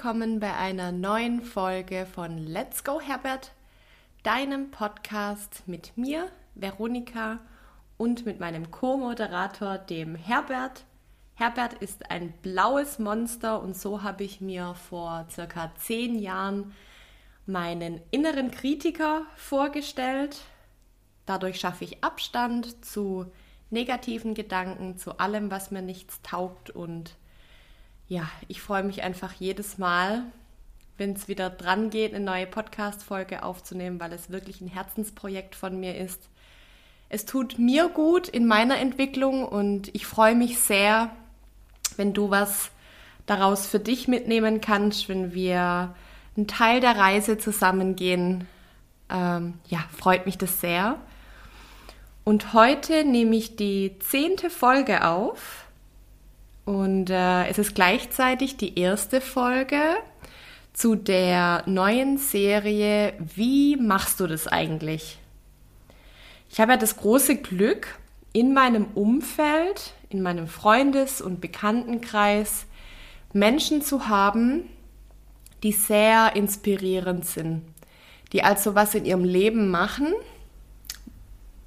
Willkommen bei einer neuen Folge von Let's Go Herbert, deinem Podcast mit mir, Veronika, und mit meinem Co-Moderator, dem Herbert. Herbert ist ein blaues Monster und so habe ich mir vor circa zehn Jahren meinen inneren Kritiker vorgestellt. Dadurch schaffe ich Abstand zu negativen Gedanken, zu allem, was mir nichts taugt und ja, ich freue mich einfach jedes Mal, wenn es wieder dran geht, eine neue Podcast-Folge aufzunehmen, weil es wirklich ein Herzensprojekt von mir ist. Es tut mir gut in meiner Entwicklung und ich freue mich sehr, wenn du was daraus für dich mitnehmen kannst, wenn wir einen Teil der Reise zusammengehen. Ähm, ja, freut mich das sehr. Und heute nehme ich die zehnte Folge auf und äh, es ist gleichzeitig die erste Folge zu der neuen Serie Wie machst du das eigentlich? Ich habe ja das große Glück, in meinem Umfeld, in meinem Freundes- und Bekanntenkreis Menschen zu haben, die sehr inspirierend sind, die also was in ihrem Leben machen,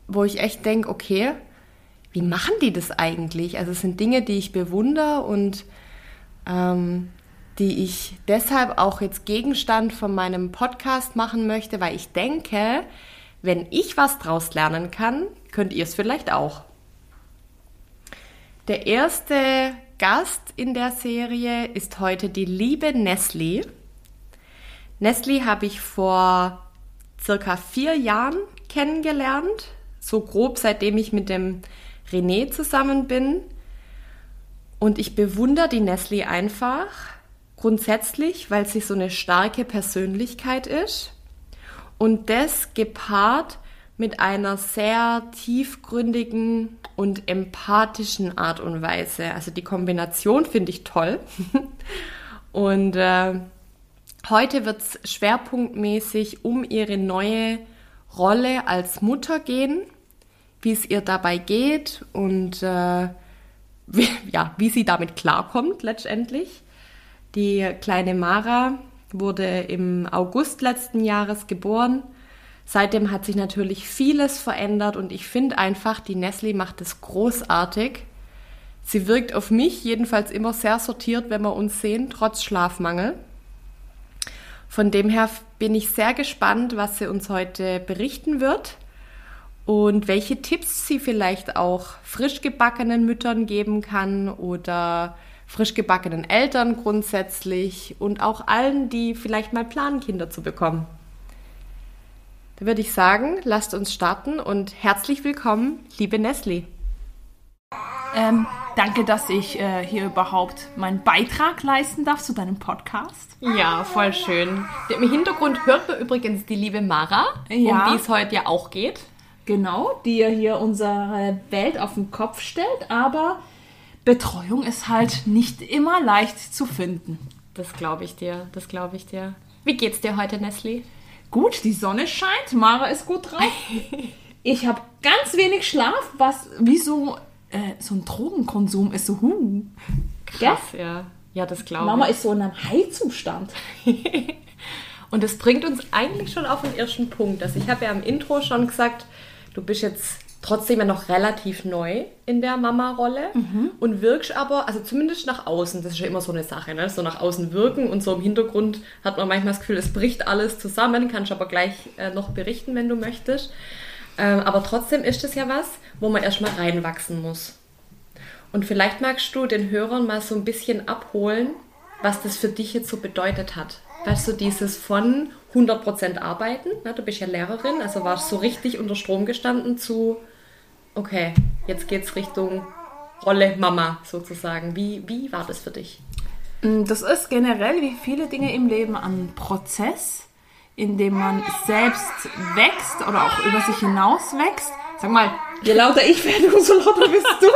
wo ich echt denke, okay, wie machen die das eigentlich? Also es sind Dinge, die ich bewundere und ähm, die ich deshalb auch jetzt Gegenstand von meinem Podcast machen möchte, weil ich denke, wenn ich was draus lernen kann, könnt ihr es vielleicht auch. Der erste Gast in der Serie ist heute die liebe Nestle. Nestle habe ich vor circa vier Jahren kennengelernt, so grob seitdem ich mit dem René zusammen bin. Und ich bewundere die Nestle einfach grundsätzlich, weil sie so eine starke Persönlichkeit ist. Und das gepaart mit einer sehr tiefgründigen und empathischen Art und Weise. Also die Kombination finde ich toll. und äh, heute wird es schwerpunktmäßig um ihre neue Rolle als Mutter gehen wie es ihr dabei geht und äh, wie, ja, wie sie damit klarkommt letztendlich. Die kleine Mara wurde im August letzten Jahres geboren. Seitdem hat sich natürlich vieles verändert und ich finde einfach, die Nestle macht es großartig. Sie wirkt auf mich jedenfalls immer sehr sortiert, wenn wir uns sehen, trotz Schlafmangel. Von dem her bin ich sehr gespannt, was sie uns heute berichten wird und welche Tipps sie vielleicht auch frisch gebackenen Müttern geben kann oder frisch gebackenen Eltern grundsätzlich und auch allen, die vielleicht mal planen, Kinder zu bekommen. Da würde ich sagen, lasst uns starten und herzlich willkommen, liebe Nestle. Ähm, danke, dass ich äh, hier überhaupt meinen Beitrag leisten darf zu deinem Podcast. Ja, voll schön. Im Hintergrund hört man übrigens die liebe Mara, ja. um die es heute ja auch geht. Genau, die ja hier unsere Welt auf den Kopf stellt, aber Betreuung ist halt nicht immer leicht zu finden. Das glaube ich dir, das glaube ich dir. Wie geht's dir heute, Nestle? Gut, die Sonne scheint, Mara ist gut drauf. ich habe ganz wenig Schlaf, was wie so, äh, so ein Drogenkonsum ist. So, huh. Krass, ja. ja. Ja, das glaube ich. Mama ist so in einem High-Zustand. Und das bringt uns eigentlich schon auf den ersten Punkt. Also ich habe ja im Intro schon gesagt, du bist jetzt trotzdem ja noch relativ neu in der Mama-Rolle mhm. und wirkst aber, also zumindest nach außen, das ist ja immer so eine Sache, ne? so nach außen wirken und so im Hintergrund hat man manchmal das Gefühl, es bricht alles zusammen, kannst aber gleich äh, noch berichten, wenn du möchtest. Ähm, aber trotzdem ist es ja was, wo man erstmal reinwachsen muss. Und vielleicht magst du den Hörern mal so ein bisschen abholen, was das für dich jetzt so bedeutet hat. Weißt du, dieses von 100% arbeiten. Ne? Du bist ja Lehrerin, also warst so richtig unter Strom gestanden zu, okay, jetzt geht's Richtung Rolle Mama sozusagen. Wie, wie war das für dich? Mm, das ist generell wie viele Dinge im Leben ein Prozess, in dem man selbst wächst oder auch über sich hinaus wächst. Sag mal, je lauter ich werde, umso lauter bist du.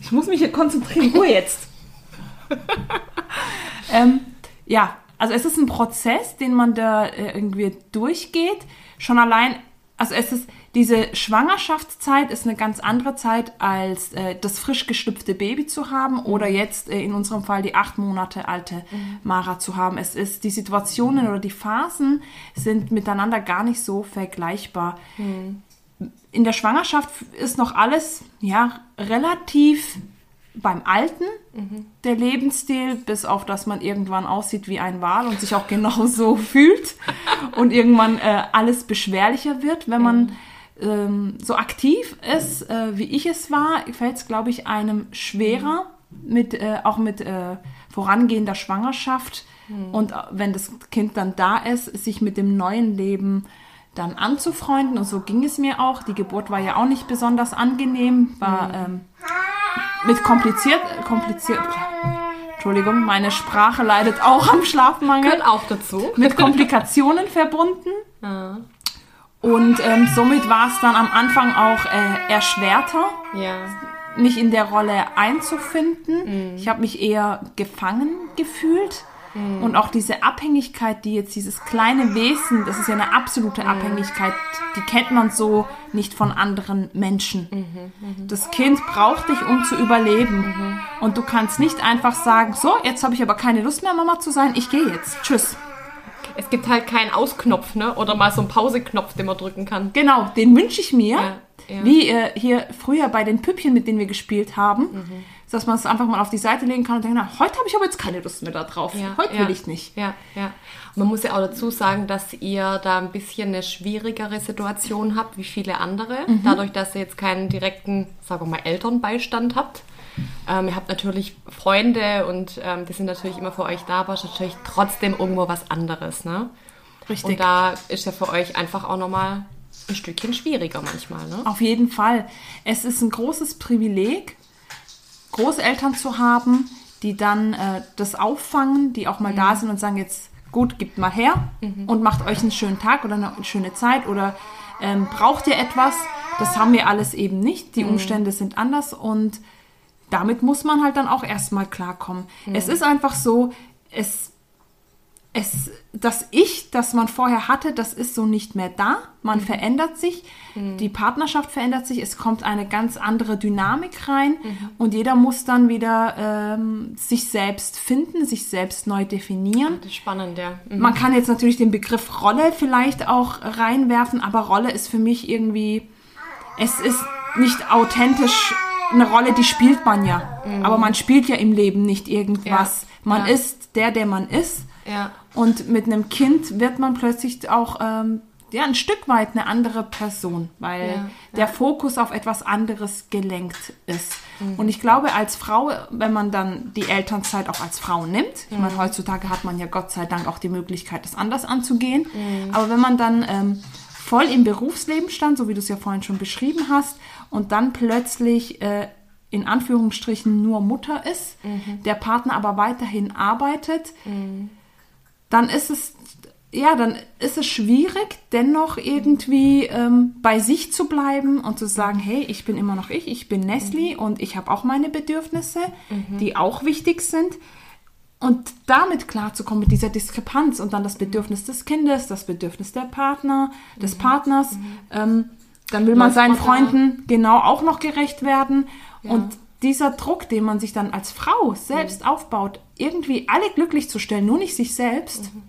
Ich muss mich hier konzentrieren. Ruhe jetzt. ähm, ja, also es ist ein Prozess, den man da äh, irgendwie durchgeht. Schon allein also es ist, diese Schwangerschaftszeit ist eine ganz andere Zeit, als äh, das frisch geschlüpfte Baby zu haben oder jetzt äh, in unserem Fall die acht Monate alte mhm. Mara zu haben. Es ist, die Situationen oder die Phasen sind miteinander gar nicht so vergleichbar. Mhm. In der Schwangerschaft ist noch alles, ja, relativ beim Alten, mhm. der Lebensstil, bis auf dass man irgendwann aussieht wie ein Wal und sich auch genau so fühlt und irgendwann äh, alles beschwerlicher wird, wenn man ähm, so aktiv ist, äh, wie ich es war, fällt es, glaube ich, einem schwerer, mit, äh, auch mit äh, vorangehender Schwangerschaft und äh, wenn das Kind dann da ist, sich mit dem neuen Leben dann anzufreunden. Und so ging es mir auch. Die Geburt war ja auch nicht besonders angenehm, war... Mhm. Ähm, mit kompliziert, kompliziert, Entschuldigung, meine Sprache leidet auch am Schlafmangel. Gehört auch dazu. Mit Komplikationen verbunden. Ja. Und ähm, somit war es dann am Anfang auch äh, erschwerter, ja. mich in der Rolle einzufinden. Mhm. Ich habe mich eher gefangen gefühlt. Mhm. Und auch diese Abhängigkeit, die jetzt dieses kleine Wesen, das ist ja eine absolute mhm. Abhängigkeit, die kennt man so nicht von anderen Menschen. Mhm. mhm. Das Kind braucht dich, um zu überleben. Mhm. Und du kannst nicht einfach sagen, so, jetzt habe ich aber keine Lust mehr, Mama zu sein, ich gehe jetzt. Tschüss. Es gibt halt keinen Ausknopf, ne? Oder mal so einen Pauseknopf, den man drücken kann. Genau, den wünsche ich mir. Ja, ja. Wie äh, hier früher bei den Püppchen, mit denen wir gespielt haben. Mhm dass man es einfach mal auf die Seite legen kann und denkt, na, heute habe ich aber jetzt keine Lust mehr da drauf. Ja, heute will ich nicht. Ja, ja. Man muss ja auch dazu sagen, dass ihr da ein bisschen eine schwierigere Situation habt wie viele andere, mhm. dadurch, dass ihr jetzt keinen direkten, sagen wir mal, Elternbeistand habt. Ähm, ihr habt natürlich Freunde und ähm, die sind natürlich immer für euch da, aber es ist natürlich trotzdem irgendwo was anderes. Ne? Richtig. Und da ist ja für euch einfach auch nochmal ein Stückchen schwieriger manchmal. Ne? Auf jeden Fall. Es ist ein großes Privileg, Großeltern zu haben, die dann äh, das auffangen, die auch mal mhm. da sind und sagen, jetzt gut, gebt mal her mhm. und macht euch einen schönen Tag oder eine schöne Zeit oder ähm, braucht ihr etwas? Das haben wir alles eben nicht. Die mhm. Umstände sind anders und damit muss man halt dann auch erstmal klarkommen. Es ist einfach so, es es, das Ich, das man vorher hatte, das ist so nicht mehr da. Man mhm. verändert sich, mhm. die Partnerschaft verändert sich, es kommt eine ganz andere Dynamik rein mhm. und jeder muss dann wieder ähm, sich selbst finden, sich selbst neu definieren. Das ist spannend, ja. Mhm. Man kann jetzt natürlich den Begriff Rolle vielleicht auch reinwerfen, aber Rolle ist für mich irgendwie, es ist nicht authentisch eine Rolle, die spielt man ja. Mhm. Aber man spielt ja im Leben nicht irgendwas. Ja. Man ja. ist der, der man ist. Ja. Und mit einem Kind wird man plötzlich auch ähm, ja, ein Stück weit eine andere Person, weil ja, der Fokus auf etwas anderes gelenkt ist. Mhm. Und ich glaube, als Frau, wenn man dann die Elternzeit auch als Frau nimmt, ich meine, mhm. heutzutage hat man ja Gott sei Dank auch die Möglichkeit, das anders anzugehen, mhm. aber wenn man dann ähm, voll im Berufsleben stand, so wie du es ja vorhin schon beschrieben hast, und dann plötzlich äh, in Anführungsstrichen nur Mutter ist, mhm. der Partner aber weiterhin arbeitet, mhm dann ist es ja, dann ist es schwierig, dennoch irgendwie ähm, bei sich zu bleiben und zu sagen, hey, ich bin immer noch ich, ich bin Nestle mhm. und ich habe auch meine Bedürfnisse, mhm. die auch wichtig sind. Und damit klarzukommen mit dieser Diskrepanz und dann das Bedürfnis des Kindes, das Bedürfnis der Partner, des mhm. Partners, mhm. ähm, dann will man seinen Freunden genau auch noch gerecht werden. Ja. Und dieser Druck, den man sich dann als Frau selbst mhm. aufbaut, irgendwie alle glücklich zu stellen, nur nicht sich selbst, mhm.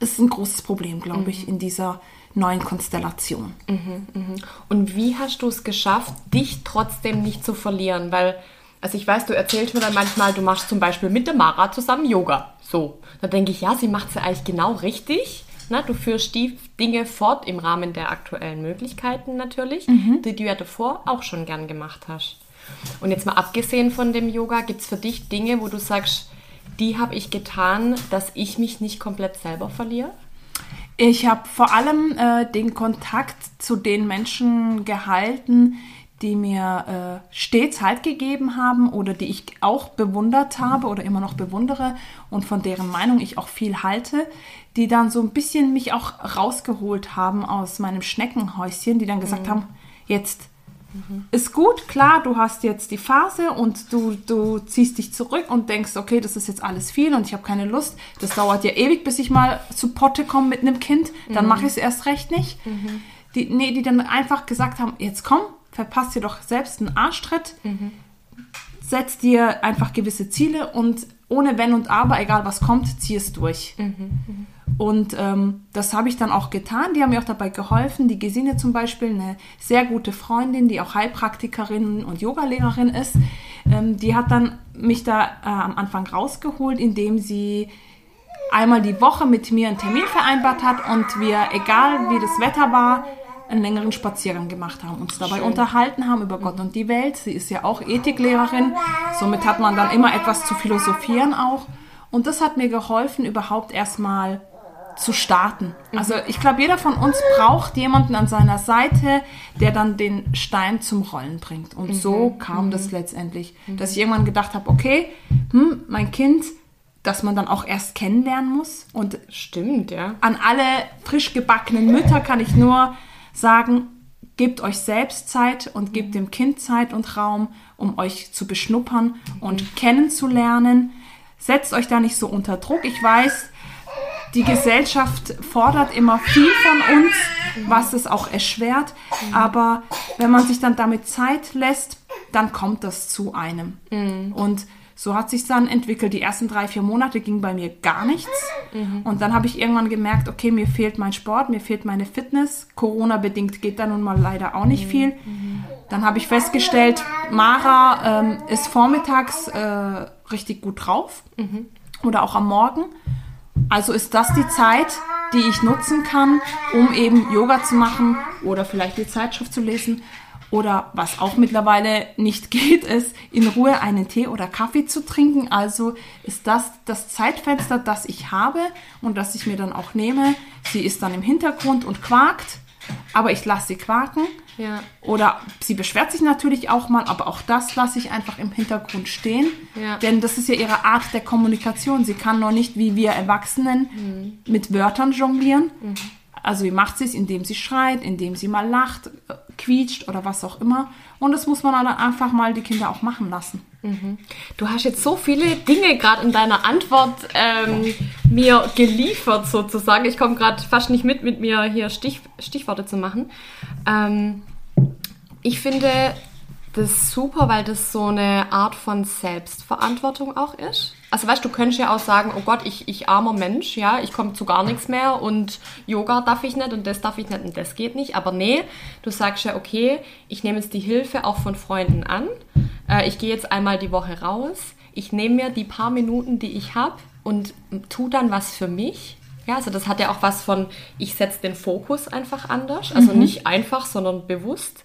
ist ein großes Problem, glaube mhm. ich, in dieser neuen Konstellation. Mhm, mhm. Und wie hast du es geschafft, dich trotzdem nicht zu verlieren? Weil, also ich weiß, du erzählst mir dann manchmal, du machst zum Beispiel mit der Mara zusammen Yoga. So, da denke ich, ja, sie macht es ja eigentlich genau richtig. Na, du führst die Dinge fort im Rahmen der aktuellen Möglichkeiten natürlich, mhm. die du ja davor auch schon gern gemacht hast. Und jetzt mal abgesehen von dem Yoga, gibt es für dich Dinge, wo du sagst, die habe ich getan, dass ich mich nicht komplett selber verliere? Ich habe vor allem äh, den Kontakt zu den Menschen gehalten, die mir äh, stets Halt gegeben haben oder die ich auch bewundert habe oder immer noch bewundere und von deren Meinung ich auch viel halte, die dann so ein bisschen mich auch rausgeholt haben aus meinem Schneckenhäuschen, die dann gesagt mhm. haben, jetzt Mhm. Ist gut, klar, du hast jetzt die Phase und du, du ziehst dich zurück und denkst, okay, das ist jetzt alles viel und ich habe keine Lust. Das dauert ja ewig, bis ich mal zu Potte komme mit einem Kind. Dann mhm. mache ich es erst recht nicht. Mhm. die, nee, die dann einfach gesagt haben, jetzt komm, verpasst dir doch selbst einen Arschtritt, mhm. setz dir einfach gewisse Ziele und ohne Wenn und Aber, egal was kommt, zieh es durch. Mhm. Mhm. Und ähm, das habe ich dann auch getan. Die haben mir auch dabei geholfen. Die Gesine zum Beispiel, eine sehr gute Freundin, die auch Heilpraktikerin und Yogalehrerin ist, ähm, die hat dann mich da äh, am Anfang rausgeholt, indem sie einmal die Woche mit mir einen Termin vereinbart hat und wir, egal wie das Wetter war, einen längeren Spaziergang gemacht haben, uns dabei Schön. unterhalten haben über Gott und die Welt. Sie ist ja auch Ethiklehrerin, somit hat man dann immer etwas zu philosophieren auch. Und das hat mir geholfen, überhaupt erstmal zu starten. Mhm. Also ich glaube, jeder von uns braucht jemanden an seiner Seite, der dann den Stein zum Rollen bringt. Und mhm. so kam mhm. das letztendlich, mhm. dass ich irgendwann gedacht habe, okay, hm, mein Kind, dass man dann auch erst kennenlernen muss. Und stimmt, ja. An alle frisch gebackenen Mütter kann ich nur sagen, gebt euch selbst Zeit und gebt mhm. dem Kind Zeit und Raum, um euch zu beschnuppern und mhm. kennenzulernen. Setzt euch da nicht so unter Druck. Ich weiß, die Gesellschaft fordert immer viel von uns, was es auch erschwert. Aber wenn man sich dann damit Zeit lässt, dann kommt das zu einem. Mhm. Und so hat sich dann entwickelt. Die ersten drei, vier Monate ging bei mir gar nichts. Mhm. Und dann habe ich irgendwann gemerkt, okay, mir fehlt mein Sport, mir fehlt meine Fitness. Corona-bedingt geht da nun mal leider auch nicht mhm. viel. Mhm. Dann habe ich festgestellt, Mara ähm, ist vormittags äh, richtig gut drauf. Mhm. Oder auch am Morgen. Also ist das die Zeit, die ich nutzen kann, um eben Yoga zu machen oder vielleicht die Zeitschrift zu lesen. Oder was auch mittlerweile nicht geht, ist in Ruhe einen Tee oder Kaffee zu trinken. Also ist das das Zeitfenster, das ich habe und das ich mir dann auch nehme. Sie ist dann im Hintergrund und quakt, aber ich lasse sie quaken ja. Oder sie beschwert sich natürlich auch mal, aber auch das lasse ich einfach im Hintergrund stehen. Ja. Denn das ist ja ihre Art der Kommunikation. Sie kann noch nicht wie wir Erwachsenen mhm. mit Wörtern jonglieren. Mhm. Also wie macht sie es, indem sie schreit, indem sie mal lacht, quietscht oder was auch immer. Und das muss man dann einfach mal die Kinder auch machen lassen. Mhm. Du hast jetzt so viele Dinge gerade in deiner Antwort ähm, mir geliefert sozusagen. Ich komme gerade fast nicht mit, mit mir hier Stich, Stichworte zu machen. Ähm, ich finde das super, weil das so eine Art von Selbstverantwortung auch ist. Also weißt du, könntest ja auch sagen, oh Gott, ich, ich armer Mensch, ja, ich komme zu gar nichts mehr und Yoga darf ich nicht und das darf ich nicht und das geht nicht. Aber nee, du sagst ja, okay, ich nehme jetzt die Hilfe auch von Freunden an. Äh, ich gehe jetzt einmal die Woche raus. Ich nehme mir die paar Minuten, die ich habe und tu dann was für mich. Ja, also das hat ja auch was von, ich setze den Fokus einfach anders. Also mhm. nicht einfach, sondern bewusst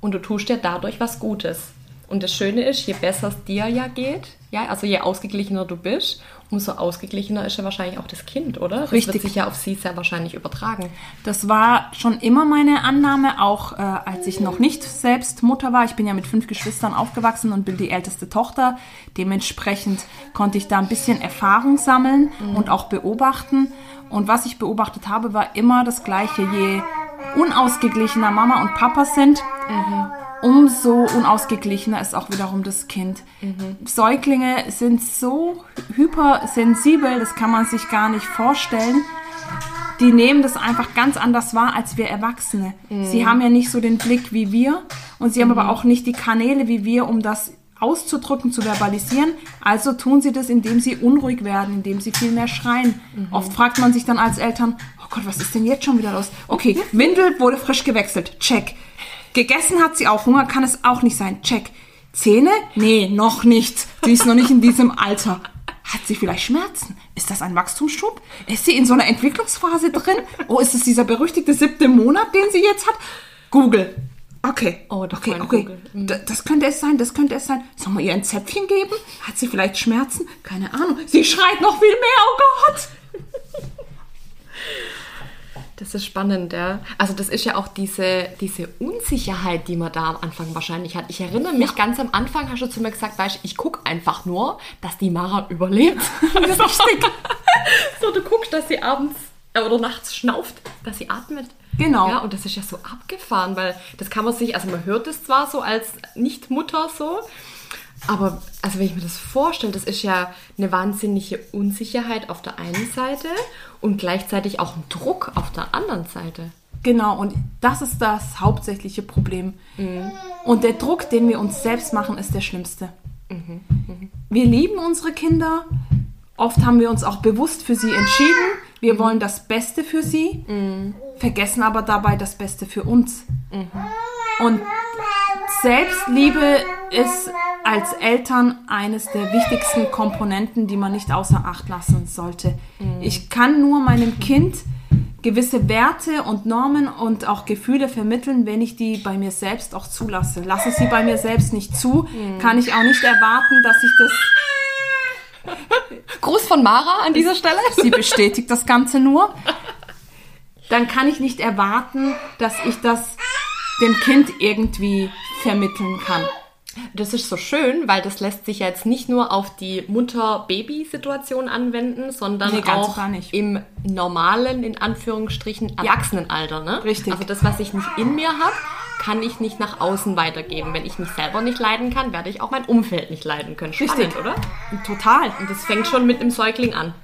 und du tust dir dadurch was Gutes. Und das Schöne ist, je besser es dir ja geht, ja, also je ausgeglichener du bist, umso ausgeglichener ist ja wahrscheinlich auch das Kind, oder? Das Richtig. wird sich ja auf sie sehr wahrscheinlich übertragen. Das war schon immer meine Annahme, auch äh, als ich noch nicht selbst Mutter war. Ich bin ja mit fünf Geschwistern aufgewachsen und bin die älteste Tochter. Dementsprechend konnte ich da ein bisschen Erfahrung sammeln mhm. und auch beobachten. Und was ich beobachtet habe, war immer das Gleiche. Je unausgeglichener Mama und Papa sind, mhm. Umso unausgeglichener ist auch wiederum das Kind. Mhm. Säuglinge sind so hypersensibel, das kann man sich gar nicht vorstellen. Die nehmen das einfach ganz anders wahr als wir Erwachsene. Mhm. Sie haben ja nicht so den Blick wie wir und sie haben aber mhm. auch nicht die Kanäle wie wir, um das auszudrücken, zu verbalisieren. Also tun sie das, indem sie unruhig werden, indem sie viel mehr schreien. Mhm. Oft fragt man sich dann als Eltern, oh Gott, was ist denn jetzt schon wieder los? Okay, Windel wurde frisch gewechselt. Check. Gegessen hat sie auch. Hunger kann es auch nicht sein. Check. Zähne? Nee, noch nicht. Sie ist noch nicht in diesem Alter. Hat sie vielleicht Schmerzen? Ist das ein Wachstumsschub? Ist sie in so einer Entwicklungsphase drin? Oh, ist es dieser berüchtigte siebte Monat, den sie jetzt hat? Google. Okay. Oh, okay, okay. Mhm. Das könnte es sein, das könnte es sein. Sollen wir ihr ein Zäpfchen geben? Hat sie vielleicht Schmerzen? Keine Ahnung. Sie schreit noch viel mehr, oh Gott. Das ist spannend, ja. Also das ist ja auch diese, diese Unsicherheit, die man da am Anfang wahrscheinlich hat. Ich erinnere mich, ja. ganz am Anfang hast du zu mir gesagt, weißt, ich gucke einfach nur, dass die Mara überlebt. Das ist richtig. so, du guckst, dass sie abends äh, oder nachts schnauft, dass sie atmet. Genau. Ja, und das ist ja so abgefahren, weil das kann man sich, also man hört es zwar so als Nicht-Mutter so, aber also wenn ich mir das vorstelle, das ist ja eine wahnsinnige Unsicherheit auf der einen Seite und gleichzeitig auch ein Druck auf der anderen Seite. Genau, und das ist das hauptsächliche Problem. Mhm. Und der Druck, den wir uns selbst machen, ist der schlimmste. Mhm. Mhm. Wir lieben unsere Kinder. Oft haben wir uns auch bewusst für sie entschieden. Wir mhm. wollen das Beste für sie, mhm. vergessen aber dabei das Beste für uns. Mhm. Und Selbstliebe ist als Eltern eines der wichtigsten Komponenten, die man nicht außer Acht lassen sollte. Ich kann nur meinem Kind gewisse Werte und Normen und auch Gefühle vermitteln, wenn ich die bei mir selbst auch zulasse. Lasse ich sie bei mir selbst nicht zu, mhm. kann ich auch nicht erwarten, dass ich das. Gruß von Mara an dieser Stelle. Sie bestätigt das Ganze nur. Dann kann ich nicht erwarten, dass ich das dem Kind irgendwie vermitteln kann. Das ist so schön, weil das lässt sich jetzt nicht nur auf die Mutter-Baby-Situation anwenden, sondern nee, auch im normalen, in Anführungsstrichen, Erwachsenenalter. Ne? Richtig. Also das, was ich nicht in mir habe, kann ich nicht nach außen weitergeben. Wenn ich mich selber nicht leiden kann, werde ich auch mein Umfeld nicht leiden können. Spannend, Richtig. oder? Total. Und das fängt schon mit dem Säugling an.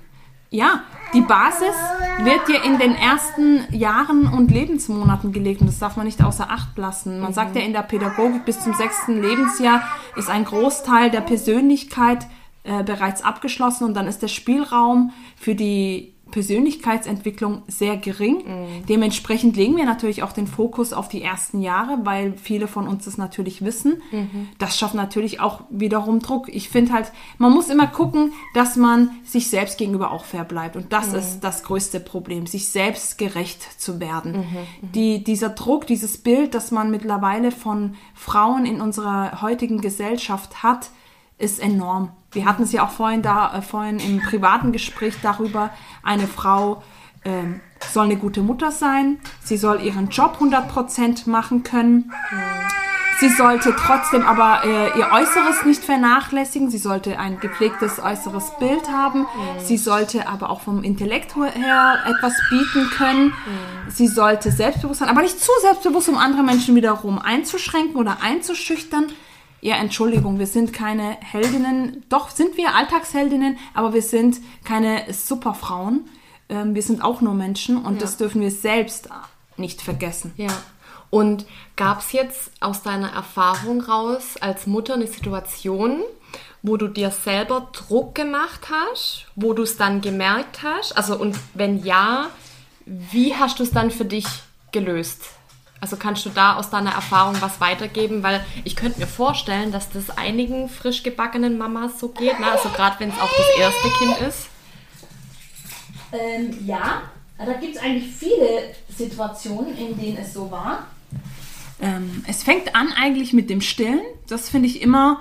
Ja, die Basis wird dir in den ersten Jahren und Lebensmonaten gelegt und das darf man nicht außer Acht lassen. Man mhm. sagt ja in der Pädagogik, bis zum sechsten Lebensjahr ist ein Großteil der Persönlichkeit äh, bereits abgeschlossen und dann ist der Spielraum für die Persönlichkeitsentwicklung sehr gering. Mhm. Dementsprechend legen wir natürlich auch den Fokus auf die ersten Jahre, weil viele von uns das natürlich wissen. Mhm. Das schafft natürlich auch wiederum Druck. Ich finde halt, man muss immer gucken, dass man sich selbst gegenüber auch fair bleibt. Und das mhm. ist das größte Problem, sich selbst gerecht zu werden. Mhm. Mhm. Die, dieser Druck, dieses Bild, das man mittlerweile von Frauen in unserer heutigen Gesellschaft hat, ist enorm. Wir hatten es ja auch vorhin da, äh, vorhin im privaten Gespräch darüber, eine Frau ähm, soll eine gute Mutter sein, sie soll ihren Job 100% machen können. Sie sollte trotzdem aber äh, ihr Äußeres nicht vernachlässigen. Sie sollte ein gepflegtes äußeres Bild haben. Sie sollte aber auch vom Intellekt her etwas bieten können. Sie sollte selbstbewusst sein, aber nicht zu selbstbewusst, um andere Menschen wiederum einzuschränken oder einzuschüchtern ja, Entschuldigung, wir sind keine Heldinnen. Doch sind wir Alltagsheldinnen, aber wir sind keine Superfrauen. Ähm, wir sind auch nur Menschen und ja. das dürfen wir selbst nicht vergessen. Ja. Und gab es jetzt aus deiner Erfahrung raus als Mutter eine Situation, wo du dir selber Druck gemacht hast, wo du es dann gemerkt hast? Also und wenn ja, wie hast du es dann für dich gelöst? Also kannst du da aus deiner Erfahrung was weitergeben? Weil ich könnte mir vorstellen, dass das einigen frisch gebackenen Mamas so geht. Ne? Also gerade wenn es auch das erste Kind ist. Ähm, ja, da gibt es eigentlich viele Situationen, in denen es so war. Ähm, es fängt an eigentlich mit dem Stillen. Das finde ich immer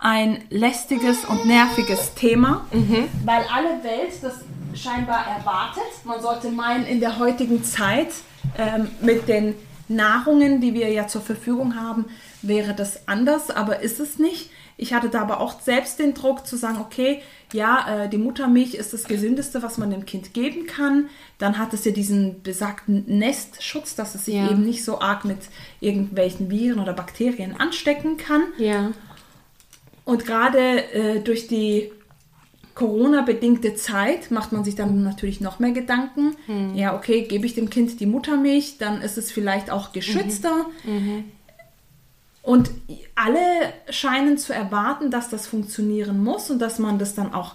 ein lästiges und nerviges Thema, mhm. weil alle Welt das scheinbar erwartet. Man sollte meinen, in der heutigen Zeit ähm, mit den Nahrungen, die wir ja zur Verfügung haben, wäre das anders, aber ist es nicht. Ich hatte da aber auch selbst den Druck zu sagen, okay, ja, äh, die Muttermilch ist das Gesündeste, was man dem Kind geben kann. Dann hat es ja diesen besagten Nestschutz, dass es sich ja. eben nicht so arg mit irgendwelchen Viren oder Bakterien anstecken kann. Ja. Und gerade äh, durch die Corona-bedingte Zeit macht man sich dann natürlich noch mehr Gedanken. Mhm. Ja, okay, gebe ich dem Kind die Muttermilch, dann ist es vielleicht auch geschützter. Mhm. Mhm. Und alle scheinen zu erwarten, dass das funktionieren muss und dass man das dann auch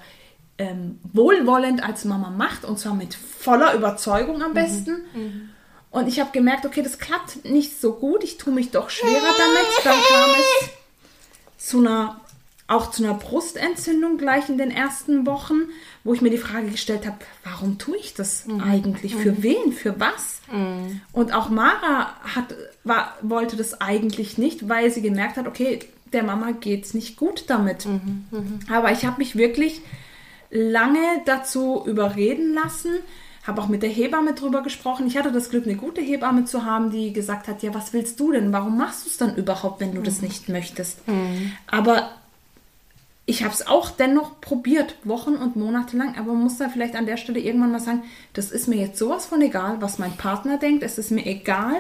ähm, wohlwollend als Mama macht und zwar mit voller Überzeugung am mhm. besten. Mhm. Und ich habe gemerkt, okay, das klappt nicht so gut, ich tue mich doch schwerer damit. Dann kam es zu einer auch zu einer Brustentzündung gleich in den ersten Wochen, wo ich mir die Frage gestellt habe, warum tue ich das mhm. eigentlich? Für mhm. wen? Für was? Mhm. Und auch Mara hat, war, wollte das eigentlich nicht, weil sie gemerkt hat, okay, der Mama geht es nicht gut damit. Mhm. mhm. Aber ich habe mich wirklich lange dazu überreden lassen, habe auch mit der Hebamme drüber gesprochen. Ich hatte das Glück, eine gute Hebamme zu haben, die gesagt hat, ja, was willst du denn? Warum machst du es dann überhaupt, wenn du das mhm. nicht möchtest? Aber ich habe es auch dennoch probiert, Wochen und Monate lang, aber man muss da vielleicht an der Stelle irgendwann mal sagen, das ist mir jetzt sowas von egal, was mein Partner denkt, es ist mir egal,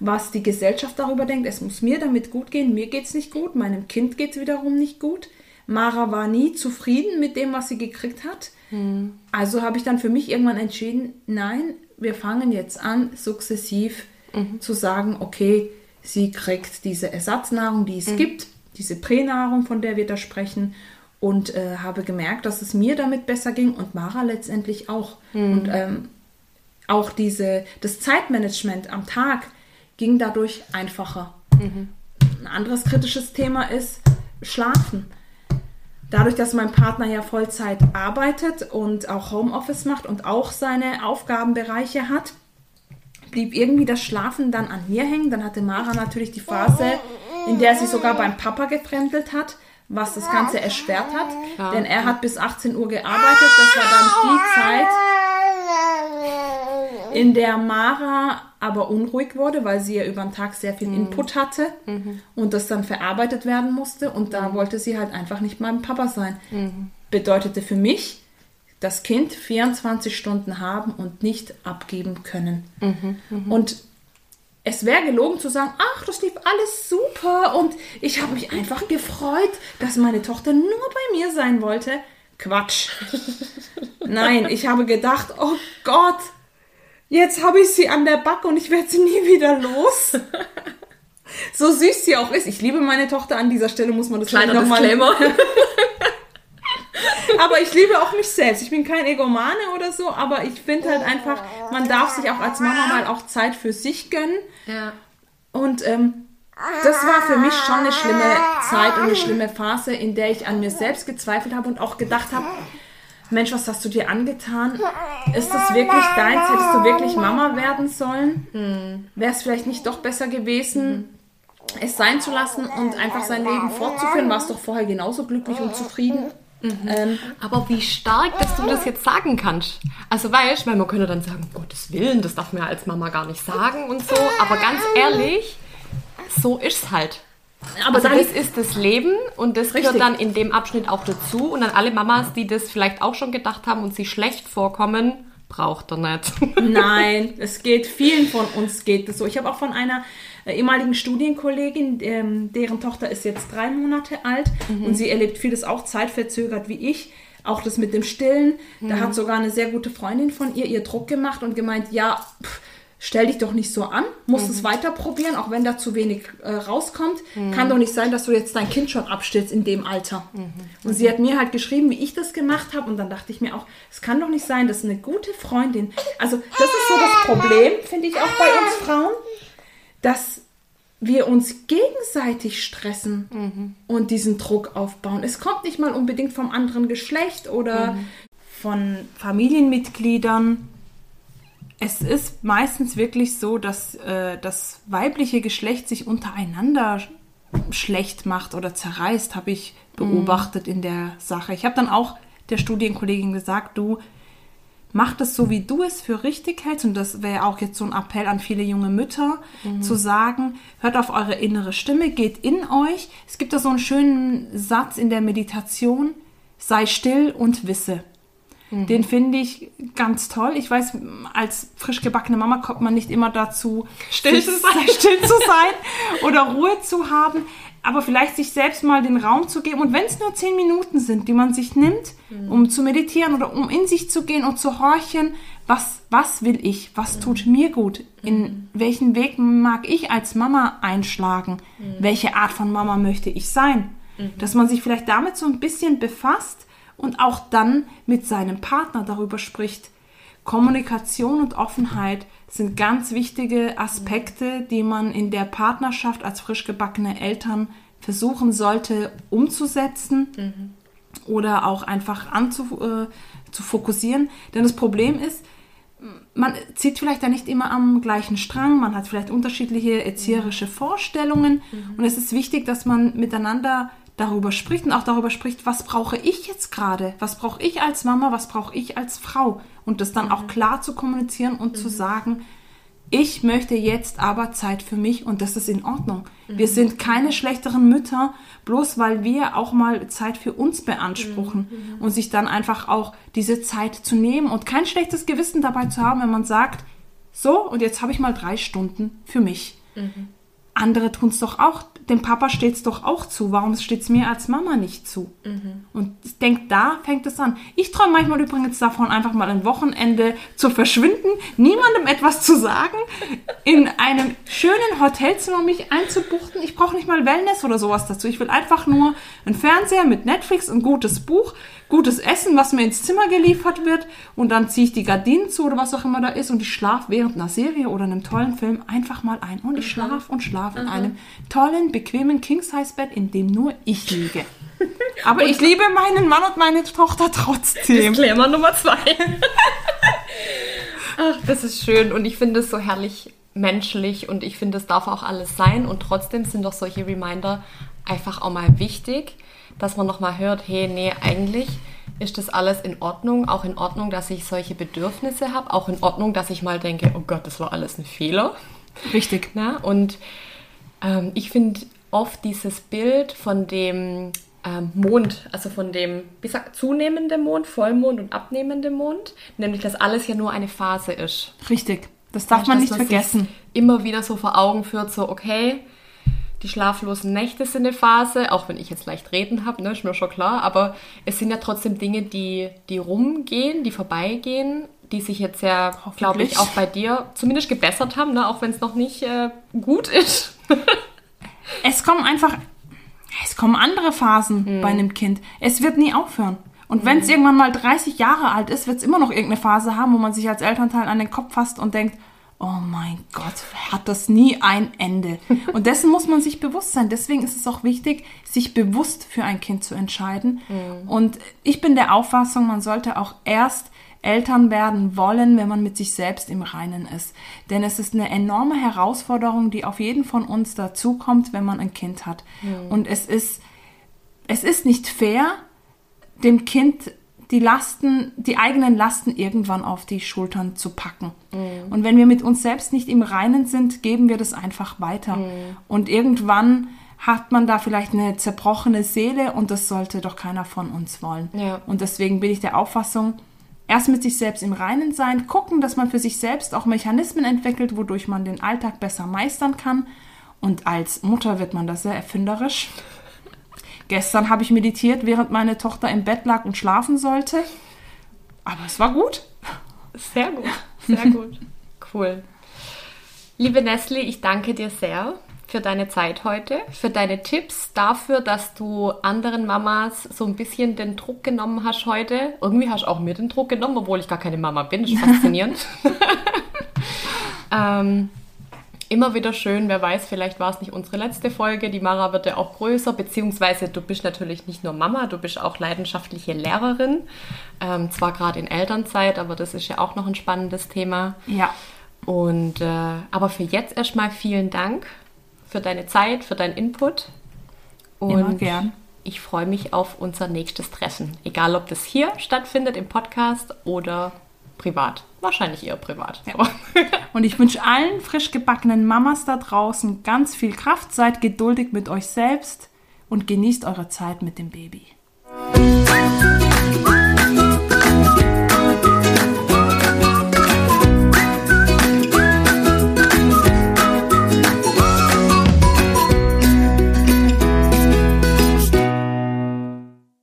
was die Gesellschaft darüber denkt, es muss mir damit gut gehen, mir geht es nicht gut, meinem Kind geht es wiederum nicht gut. Mara war nie zufrieden mit dem, was sie gekriegt hat. Hm. Also habe ich dann für mich irgendwann entschieden, nein, wir fangen jetzt an, sukzessiv mhm. zu sagen, okay, sie kriegt diese Ersatznahrung, die es mhm. gibt, diese Pränahrung, von der wir da sprechen und äh, habe gemerkt, dass es mir damit besser ging und Mara letztendlich auch. Mhm. Und ähm, auch diese, das Zeitmanagement am Tag ging dadurch einfacher. Mhm. Ein anderes kritisches Thema ist Schlafen. Dadurch, dass mein Partner ja Vollzeit arbeitet und auch Homeoffice macht und auch seine Aufgabenbereiche hat, blieb irgendwie das Schlafen dann an mir hängen. Dann hatte Mara natürlich die Phase, in der sie sogar beim Papa gefremdelt hat, was das Ganze erschwert hat. Ja. Denn er hat bis 18 Uhr gearbeitet. Das war dann die Zeit, in der Mara aber unruhig wurde, weil sie ja über den Tag sehr viel mhm. Input hatte mhm. und das dann verarbeitet werden musste. Und da mhm. wollte sie halt einfach nicht beim Papa sein. Mhm. Bedeutete für mich, das Kind 24 Stunden haben und nicht abgeben können. Mhm. Mhm. Und es wäre gelogen zu sagen, ach, das lief alles super und ich habe mich einfach gefreut, dass meine Tochter nur bei mir sein wollte. Quatsch. Nein, ich habe gedacht, oh Gott, jetzt habe ich sie an der Backe und ich werde sie nie wieder los. so süß sie auch ist. Ich liebe meine Tochter an dieser Stelle, muss man das Kleiner nochmal. aber ich liebe auch mich selbst. Ich bin kein Egomane oder so, aber ich finde halt einfach, man darf sich auch als Mama mal auch Zeit für sich gönnen. Ja. Und ähm, das war für mich schon eine schlimme Zeit und eine schlimme Phase, in der ich an mir selbst gezweifelt habe und auch gedacht habe, Mensch, was hast du dir angetan? Ist das wirklich deins? Hättest du wirklich Mama werden sollen? Hm. Wäre es vielleicht nicht doch besser gewesen, mhm. es sein zu lassen und einfach sein Leben fortzuführen? Warst doch vorher genauso glücklich und zufrieden? Mhm. Ähm, aber wie stark, dass du das jetzt sagen kannst. Also weißt, weil man könnte dann sagen, um Gottes Willen, das darf man ja als Mama gar nicht sagen und so. Aber ganz ehrlich, so ist es halt. Aber also das ist das Leben und das richtig. gehört dann in dem Abschnitt auch dazu. Und an alle Mamas, die das vielleicht auch schon gedacht haben und sie schlecht vorkommen, braucht er nicht. Nein, es geht vielen von uns geht es so. Ich habe auch von einer ehemaligen Studienkollegin, ähm, deren Tochter ist jetzt drei Monate alt mhm. und sie erlebt vieles auch zeitverzögert wie ich. Auch das mit dem Stillen. Mhm. Da hat sogar eine sehr gute Freundin von ihr ihr Druck gemacht und gemeint, ja, pff, stell dich doch nicht so an, musst mhm. es weiter probieren, auch wenn da zu wenig äh, rauskommt. Mhm. Kann doch nicht sein, dass du jetzt dein Kind schon abstillst in dem Alter. Mhm. Und sie hat mir halt geschrieben, wie ich das gemacht habe. Und dann dachte ich mir auch, es kann doch nicht sein, dass eine gute Freundin, also das ist so das Problem, finde ich auch bei uns Frauen, dass wir uns gegenseitig stressen mhm. und diesen Druck aufbauen. Es kommt nicht mal unbedingt vom anderen Geschlecht oder mhm. von Familienmitgliedern es ist meistens wirklich so, dass äh, das weibliche Geschlecht sich untereinander schlecht macht oder zerreißt, habe ich beobachtet mm. in der Sache. Ich habe dann auch der Studienkollegin gesagt, du mach das so, wie du es für richtig hältst. Und das wäre auch jetzt so ein Appell an viele junge Mütter, mhm. zu sagen, hört auf eure innere Stimme, geht in euch. Es gibt da so einen schönen Satz in der Meditation, sei still und wisse. Mhm. Den finde ich ganz toll. Ich weiß, als frisch gebackene Mama kommt man nicht immer dazu, still zu sein, still zu sein oder Ruhe zu haben. Aber vielleicht sich selbst mal den Raum zu geben. Und wenn es nur zehn Minuten sind, die man sich nimmt, mhm. um zu meditieren oder um in sich zu gehen und zu horchen, was, was will ich? Was mhm. tut mir gut? In mhm. welchen Weg mag ich als Mama einschlagen? Mhm. Welche Art von Mama möchte ich sein? Mhm. Dass man sich vielleicht damit so ein bisschen befasst und auch dann mit seinem Partner darüber spricht. Kommunikation und Offenheit sind ganz wichtige Aspekte, die man in der Partnerschaft als frisch gebackene Eltern versuchen sollte umzusetzen mhm. oder auch einfach anzu, äh, zu fokussieren. Denn das Problem ist, man zieht vielleicht da nicht immer am gleichen Strang, man hat vielleicht unterschiedliche erzieherische Vorstellungen mhm. und es ist wichtig, dass man miteinander darüber spricht und auch darüber spricht, was brauche ich jetzt gerade? Was brauche ich als Mama? Was brauche ich als Frau? Und das dann mhm. auch klar zu kommunizieren und mhm. zu sagen, ich möchte jetzt aber Zeit für mich und das ist in Ordnung. Mhm. Wir sind keine schlechteren Mütter, bloß weil wir auch mal Zeit für uns beanspruchen mhm. Mhm. und sich dann einfach auch diese Zeit zu nehmen und kein schlechtes Gewissen dabei zu haben, wenn man sagt, so und jetzt habe ich mal drei Stunden für mich. Mhm. Andere tun es doch auch dem Papa steht es doch auch zu. Warum steht es mir als Mama nicht zu? Mhm. Und ich denke, da fängt es an. Ich träume manchmal übrigens davon, einfach mal ein Wochenende zu verschwinden, niemandem etwas zu sagen, in einem schönen Hotelzimmer mich einzubuchten. Ich brauche nicht mal Wellness oder sowas dazu. Ich will einfach nur einen Fernseher mit Netflix, ein gutes Buch, gutes Essen, was mir ins Zimmer geliefert wird und dann ziehe ich die Gardinen zu oder was auch immer da ist und ich schlafe während einer Serie oder einem tollen Film einfach mal ein und ich schlafe und schlafe in mhm. einem tollen, bequemen King-Size-Bett, in dem nur ich liege. Aber ich liebe meinen Mann und meine Tochter trotzdem. Disclaimer Nummer zwei. Ach, das ist schön und ich finde es so herrlich menschlich und ich finde, es darf auch alles sein und trotzdem sind doch solche Reminder einfach auch mal wichtig dass man nochmal hört, hey, nee, eigentlich ist das alles in Ordnung. Auch in Ordnung, dass ich solche Bedürfnisse habe. Auch in Ordnung, dass ich mal denke, oh Gott, das war alles ein Fehler. Richtig. Na? Und ähm, ich finde oft dieses Bild von dem ähm, Mond, also von dem, wie sagt, zunehmenden Mond, Vollmond und abnehmenden Mond, nämlich, dass alles ja nur eine Phase ist. Richtig. Das darf man nicht man vergessen. Immer wieder so vor Augen führt, so, okay, die schlaflosen Nächte sind eine Phase, auch wenn ich jetzt leicht reden habe, ne, ist mir schon klar, aber es sind ja trotzdem Dinge, die, die rumgehen, die vorbeigehen, die sich jetzt ja, glaube ich, auch bei dir zumindest gebessert haben, ne, auch wenn es noch nicht äh, gut ist. es kommen einfach, es kommen andere Phasen hm. bei einem Kind. Es wird nie aufhören. Und wenn es hm. irgendwann mal 30 Jahre alt ist, wird es immer noch irgendeine Phase haben, wo man sich als Elternteil an den Kopf fasst und denkt, oh mein Gott, hat das nie ein Ende. Und dessen muss man sich bewusst sein. Deswegen ist es auch wichtig, sich bewusst für ein Kind zu entscheiden. Mhm. Und ich bin der Auffassung, man sollte auch erst Eltern werden wollen, wenn man mit sich selbst im Reinen ist. Denn es ist eine enorme Herausforderung, die auf jeden von uns dazukommt, wenn man ein Kind hat. Mhm. Und es ist, es ist nicht fair, dem Kind die Lasten, die eigenen Lasten irgendwann auf die Schultern zu packen. Mhm. Und wenn wir mit uns selbst nicht im Reinen sind, geben wir das einfach weiter. Mhm. Und irgendwann hat man da vielleicht eine zerbrochene Seele und das sollte doch keiner von uns wollen. Ja. Und deswegen bin ich der Auffassung, erst mit sich selbst im Reinen sein, gucken, dass man für sich selbst auch Mechanismen entwickelt, wodurch man den Alltag besser meistern kann. Und als Mutter wird man da sehr erfinderisch. Gestern habe ich meditiert, während meine Tochter im Bett lag und schlafen sollte. Aber es war gut. Sehr gut, sehr gut. Cool. Liebe Nestle, ich danke dir sehr für deine Zeit heute, für deine Tipps, dafür, dass du anderen Mamas so ein bisschen den Druck genommen hast heute. Irgendwie hast du auch mir den Druck genommen, obwohl ich gar keine Mama bin. Das ist faszinierend. ähm, immer wieder schön. Wer weiß, vielleicht war es nicht unsere letzte Folge. Die Mara wird ja auch größer, beziehungsweise du bist natürlich nicht nur Mama, du bist auch leidenschaftliche Lehrerin. Ähm, zwar gerade in Elternzeit, aber das ist ja auch noch ein spannendes Thema. Ja. Und äh, aber für jetzt erstmal vielen Dank für deine Zeit, für deinen Input. Und immer gern. Ich freue mich auf unser nächstes Treffen. Egal, ob das hier stattfindet im Podcast oder privat. Wahrscheinlich eher privat. Ja. Und ich wünsche allen frisch gebackenen Mamas da draußen ganz viel Kraft. Seid geduldig mit euch selbst und genießt eure Zeit mit dem Baby.